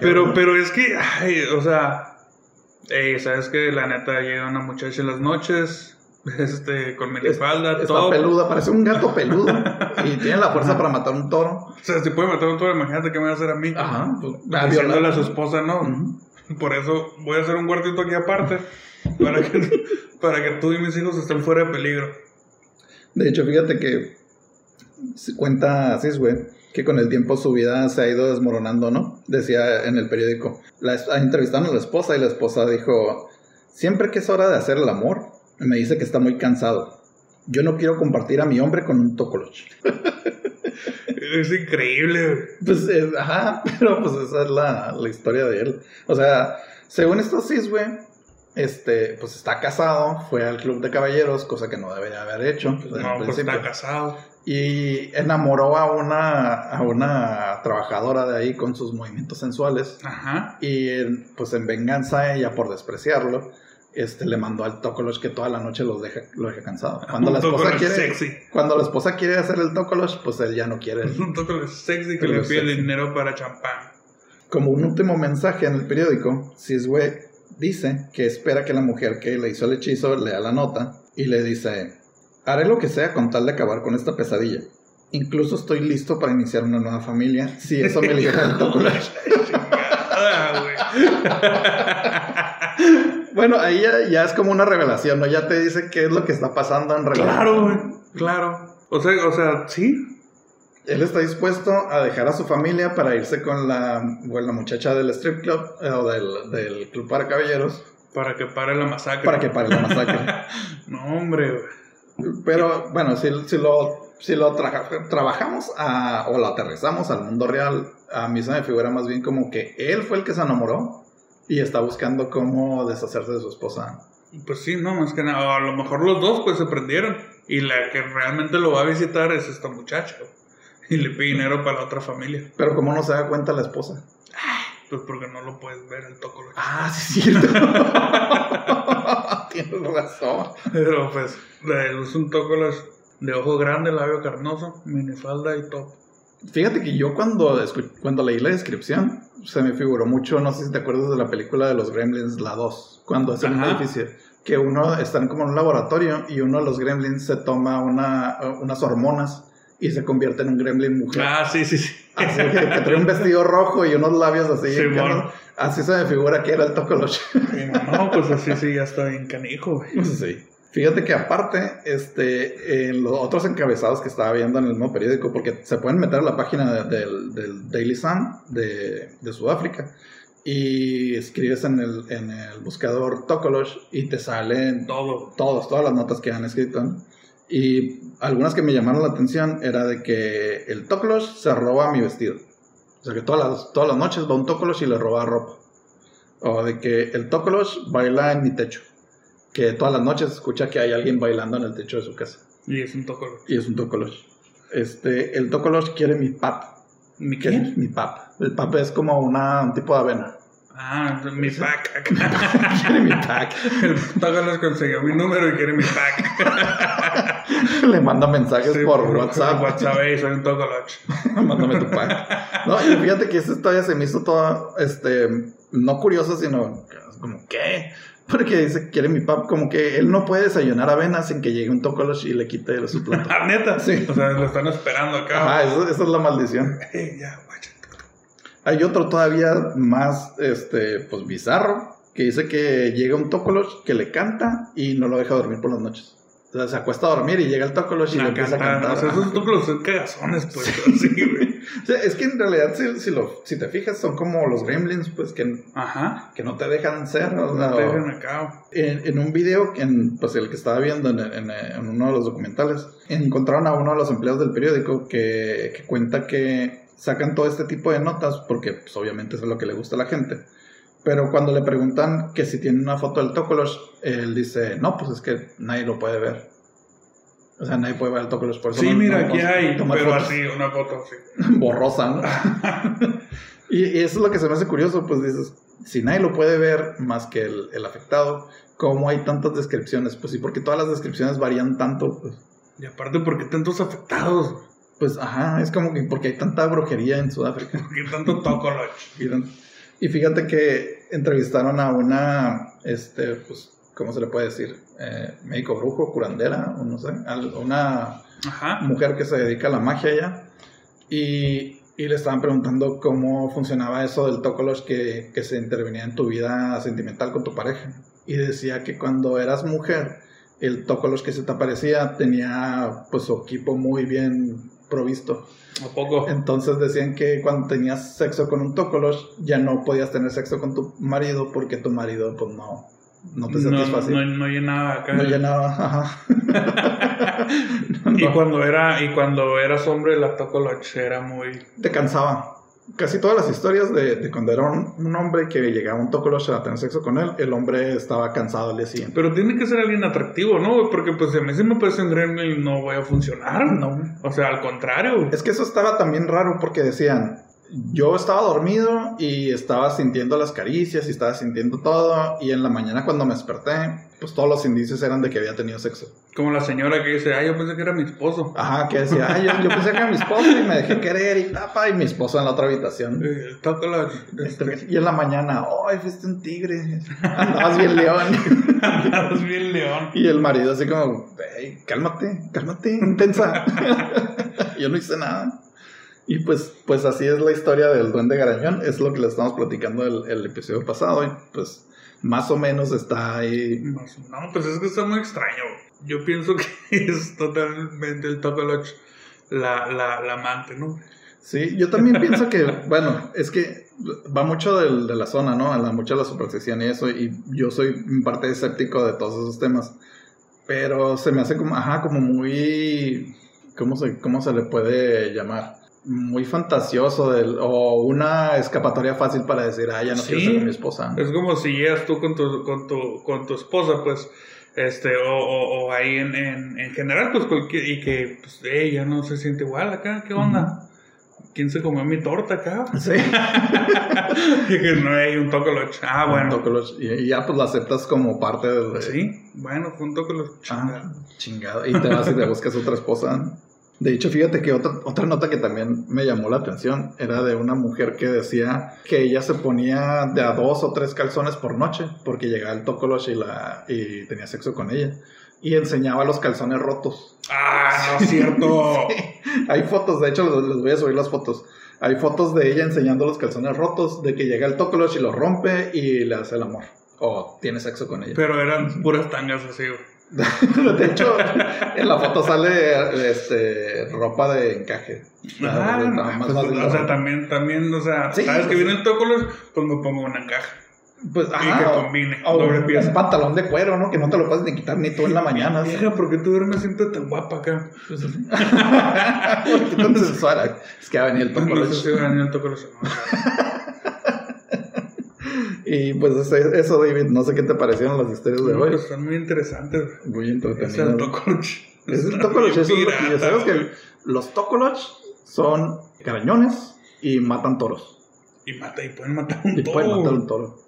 pero, pero es que, ay, o sea, sabes que la neta llega una muchacha en las noches, este, con minifalda, es, Está peluda, parece un gato peludo. y tiene la fuerza para matar un toro. O sea, si puede matar un toro, imagínate qué me va a hacer a mí. Ajá. Pues, a, a su esposa, ¿no? Por eso voy a hacer un cuartito aquí aparte. Para que, para que tú y mis hijos estén fuera de peligro. De hecho, fíjate que cuenta Ciswe que con el tiempo su vida se ha ido desmoronando, ¿no? Decía en el periódico. La, entrevistando a la esposa y la esposa dijo, siempre que es hora de hacer el amor, me dice que está muy cansado. Yo no quiero compartir a mi hombre con un tocoloch. es increíble. Pues, ajá, pero pues esa es la, la, historia de él. O sea, según esto sí, güey, este, pues está casado, fue al club de caballeros, cosa que no debería haber hecho. Pues, no, pues está casado. Y enamoró a una, a una trabajadora de ahí con sus movimientos sensuales. Ajá. Y pues en venganza ella por despreciarlo, este, le mandó al Tokolosh que toda la noche los deja, lo deja cansado. Cuando la esposa quiere, cuando la esposa quiere hacer el Tokolosh, pues él ya no quiere. un Tokolosh sexy que le pide dinero para champán. Como un último mensaje en el periódico, Siswe dice que espera que la mujer que le hizo el hechizo lea la nota y le dice, haré lo que sea con tal de acabar con esta pesadilla. Incluso estoy listo para iniciar una nueva familia si eso me libera del Tokolosh. Bueno, ahí ya, es como una revelación, ¿no? Ya te dice qué es lo que está pasando en realidad. Claro, Claro. O sea, o sea, sí. Él está dispuesto a dejar a su familia para irse con la, la muchacha del strip club eh, o del, club para caballeros. Para que pare la masacre. Para que pare la masacre. no, hombre. Pero bueno, si, si lo, si lo trabajamos o lo aterrizamos al mundo real, a mí se me figura más bien como que él fue el que se enamoró y está buscando cómo deshacerse de su esposa. Pues sí, no, más que nada, a lo mejor los dos pues se prendieron y la que realmente lo va a visitar es esta muchacha y le pide dinero para la otra familia. Pero ¿cómo no se da cuenta la esposa? Pues porque no lo puedes ver el toco. Ah, sí, es cierto. Tienes razón. Pero pues es un toco de ojo grande, labio carnoso, minifalda y top. Fíjate que yo cuando, cuando leí la descripción, se me figuró mucho, no sé si te acuerdas de la película de los Gremlins, la 2, cuando es un edificio, que uno está como en un laboratorio y uno de los Gremlins se toma una, unas hormonas y se convierte en un Gremlin mujer. Ah, sí, sí, sí. Así que, trae un vestido rojo y unos labios así. Sí, así se me figura que era el Tokolosh. no, pues así sí, ya está bien canijo, güey. Sí. Fíjate que aparte, este, en los otros encabezados que estaba viendo en el mismo periódico, porque se pueden meter a la página del, Daily Sun de, Sudáfrica y escribes en el, en el buscador Tokolosh y te salen Todo. todos, todas las notas que han escrito. Y algunas que me llamaron la atención era de que el Tokolosh se roba mi vestido. O sea que todas las, todas las noches va un Tokolosh y le roba ropa. O de que el Tokolosh baila en mi techo que todas las noches escucha que hay alguien bailando en el techo de su casa. Y es un tocolosh. Y es un tocolosh. Este, el tocolosh quiere mi pap. ¿Mi qué? Mi pap. El pap es como una, un tipo de avena. Ah, mi pack. quiere mi pack. El tocolosh consiguió mi número y quiere mi pack. Le manda mensajes por, WhatsApp. WhatsApp, hey, soy un tocolosh. Mándame tu pack. No, y fíjate que esta historia se me hizo toda, este, no curiosa, sino como, ¿qué? Porque dice, quiere mi pap, como que él no puede desayunar avena sin que llegue un tocolosh y le quite su plato. ¿Ah, neta? Sí. O sea, lo están esperando acá. Ah, eso, esa es la maldición. ya, Hay otro todavía más, este, pues bizarro, que dice que llega un tocolosh que le canta y no lo deja dormir por las noches. O sea, se acuesta a dormir y llega el Tokolosh y le empieza a cantar. O sea, esos Tokolosh son cagazones, pues, así, güey. O sea, es que en realidad, si, si, lo, si te fijas, son como los gremlins, pues, que, Ajá. que no te dejan ser. No, no te dejan acá. En, en, un video, en, pues, el que estaba viendo en, en, en, uno de los documentales, encontraron a uno de los empleados del periódico que, que cuenta que sacan todo este tipo de notas porque, pues, obviamente, es lo que le gusta a la gente pero cuando le preguntan que si tiene una foto del Tokolosh, él dice, no, pues es que nadie lo puede ver. O sea, nadie puede ver el Tokolosh por eso. Sí, mira, aquí hay, pero así, una foto así. Borrosa, ¿no? y, eso es lo que se me hace curioso, pues dices, si nadie lo puede ver más que el, el afectado, ¿cómo hay tantas descripciones? Pues sí, porque todas las descripciones varían tanto, pues. Y aparte, ¿por qué tantos afectados? Pues, ajá, es como que porque hay tanta brujería en Sudáfrica. ¿Por qué tanto Tokolosh? Y fíjate que entrevistaron a una, este, pues, ¿cómo se le puede decir? Eh, médico brujo, curandera, o no sé, una mujer que se dedica a la magia ya. Y, y, le estaban preguntando cómo funcionaba eso del tócolos que, que se intervenía en tu vida sentimental con tu pareja. Y decía que cuando eras mujer, el tócolos que se te aparecía tenía pues su equipo muy bien provisto. ¿A poco? Entonces decían que cuando tenías sexo con un tócolos ya no podías tener sexo con tu marido porque tu marido pues no, no te satisfacía. No, no, llenaba acá. No llenaba, ajá. y Y cuando, era, y cuando eras hombre, la Tocoloch era muy... Te cansaba casi todas las historias de, cuando era un, hombre que llegaba un Tokolosh a tener sexo con él, el hombre estaba cansado al día siguiente. Pero tiene que ser alguien atractivo, ¿no? Porque pues a mí sí me parece un y no voy a funcionar. No. O sea, al contrario. Es que eso estaba también raro porque decían, yo estaba dormido y estaba sintiendo las caricias y estaba sintiendo todo y en la mañana cuando me desperté, pues todos los indicios eran de que había tenido sexo. Como la señora que dice, ay, yo pensé que era mi esposo. Ajá, que decía, ay, yo, pensé que era mi esposo y me dejé querer y tapa y mi esposo en la otra habitación. Eh, este, y en la mañana, ay, fuiste un tigre, andabas bien león. andabas bien león. Y el marido así como, hey, cálmate, cálmate, intensa. yo no hice nada. Y pues, pues así es la historia del duende garañón, es lo que le estamos platicando el, el episodio pasado y pues más o menos está ahí. No, pues es que está muy extraño. Yo pienso que es totalmente el Tokoloch la, la, la amante, ¿no? Sí, yo también pienso que, bueno, es que va mucho del, de la zona, ¿no? La, mucho de la superstición y eso, y yo soy en parte escéptico de todos esos temas. Pero se me hace como, ajá, como muy. ¿Cómo se, cómo se le puede llamar? Muy fantasioso del, o una escapatoria fácil para decir, ah, ya no quiero ser mi esposa. Es como si llegas tú con tu, con tu, con tu esposa, pues, este, o, o, ahí en, en, en, general, pues, cualquier, y que, pues, ella no se siente igual acá, ¿qué onda? ¿Quién se comió mi torta acá? Sí. y que no hay un tocoloch. Ah, bueno. Y, ya pues lo aceptas como parte del... Sí, bueno, fue un tocoloch. Ah, chingado. Y te vas y te buscas otra esposa. De hecho, fíjate que otra, otra nota que también me llamó la atención era de una mujer que decía que ella se ponía de a dos o tres calzones por noche porque llegaba el tocolosh y, la, y tenía sexo con ella. Y enseñaba los calzones rotos. ¡Ah, no es cierto! Hay fotos, de hecho les, voy a subir las fotos. Hay fotos de ella enseñando los calzones rotos, de que llega el tocolosh y los rompe y le hace el amor. O tiene sexo con ella. Pero eran puras tangas así, de hecho, en la foto sale este, ropa de encaje. Ah, pues, o sea, también, también, o sea, sabes que viene el tócolos, pues me pongo una encaje. Pues, y que combine. O doble pieza. Un pantalón de cuero, ¿no? Que no te lo puedes ni quitar ni tú en la mañana. Hija, ¿por qué tú duermes siempre tan guapa acá? Pues, Entonces, es que va a venir el tócolos. No sé si va a venir el. Y pues eso, David, no sé qué te parecieron las historias de hoy. Pues son muy interesantes. Muy entretenidas. Es el Tokoloch. Es el Tokoloch, eso es lo que Sabes que los Tokoloch son carañones y matan toros. Y, mata, y pueden matar un y pueden matar un toro.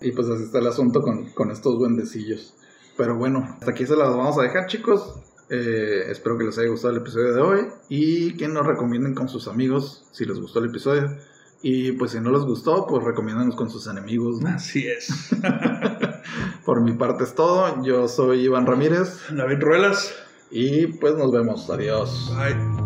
Y pues así está el asunto con, con estos duendecillos. Pero bueno, hasta aquí se las vamos a dejar, chicos. Eh, espero que les haya gustado el episodio de hoy y que nos recomienden con sus amigos si les gustó el episodio. Y pues si no les gustó, pues recomiéndanos con sus enemigos. Así es. Por mi parte es todo. Yo soy Iván Ramírez. David Ruelas. Y pues nos vemos. Adiós. Bye.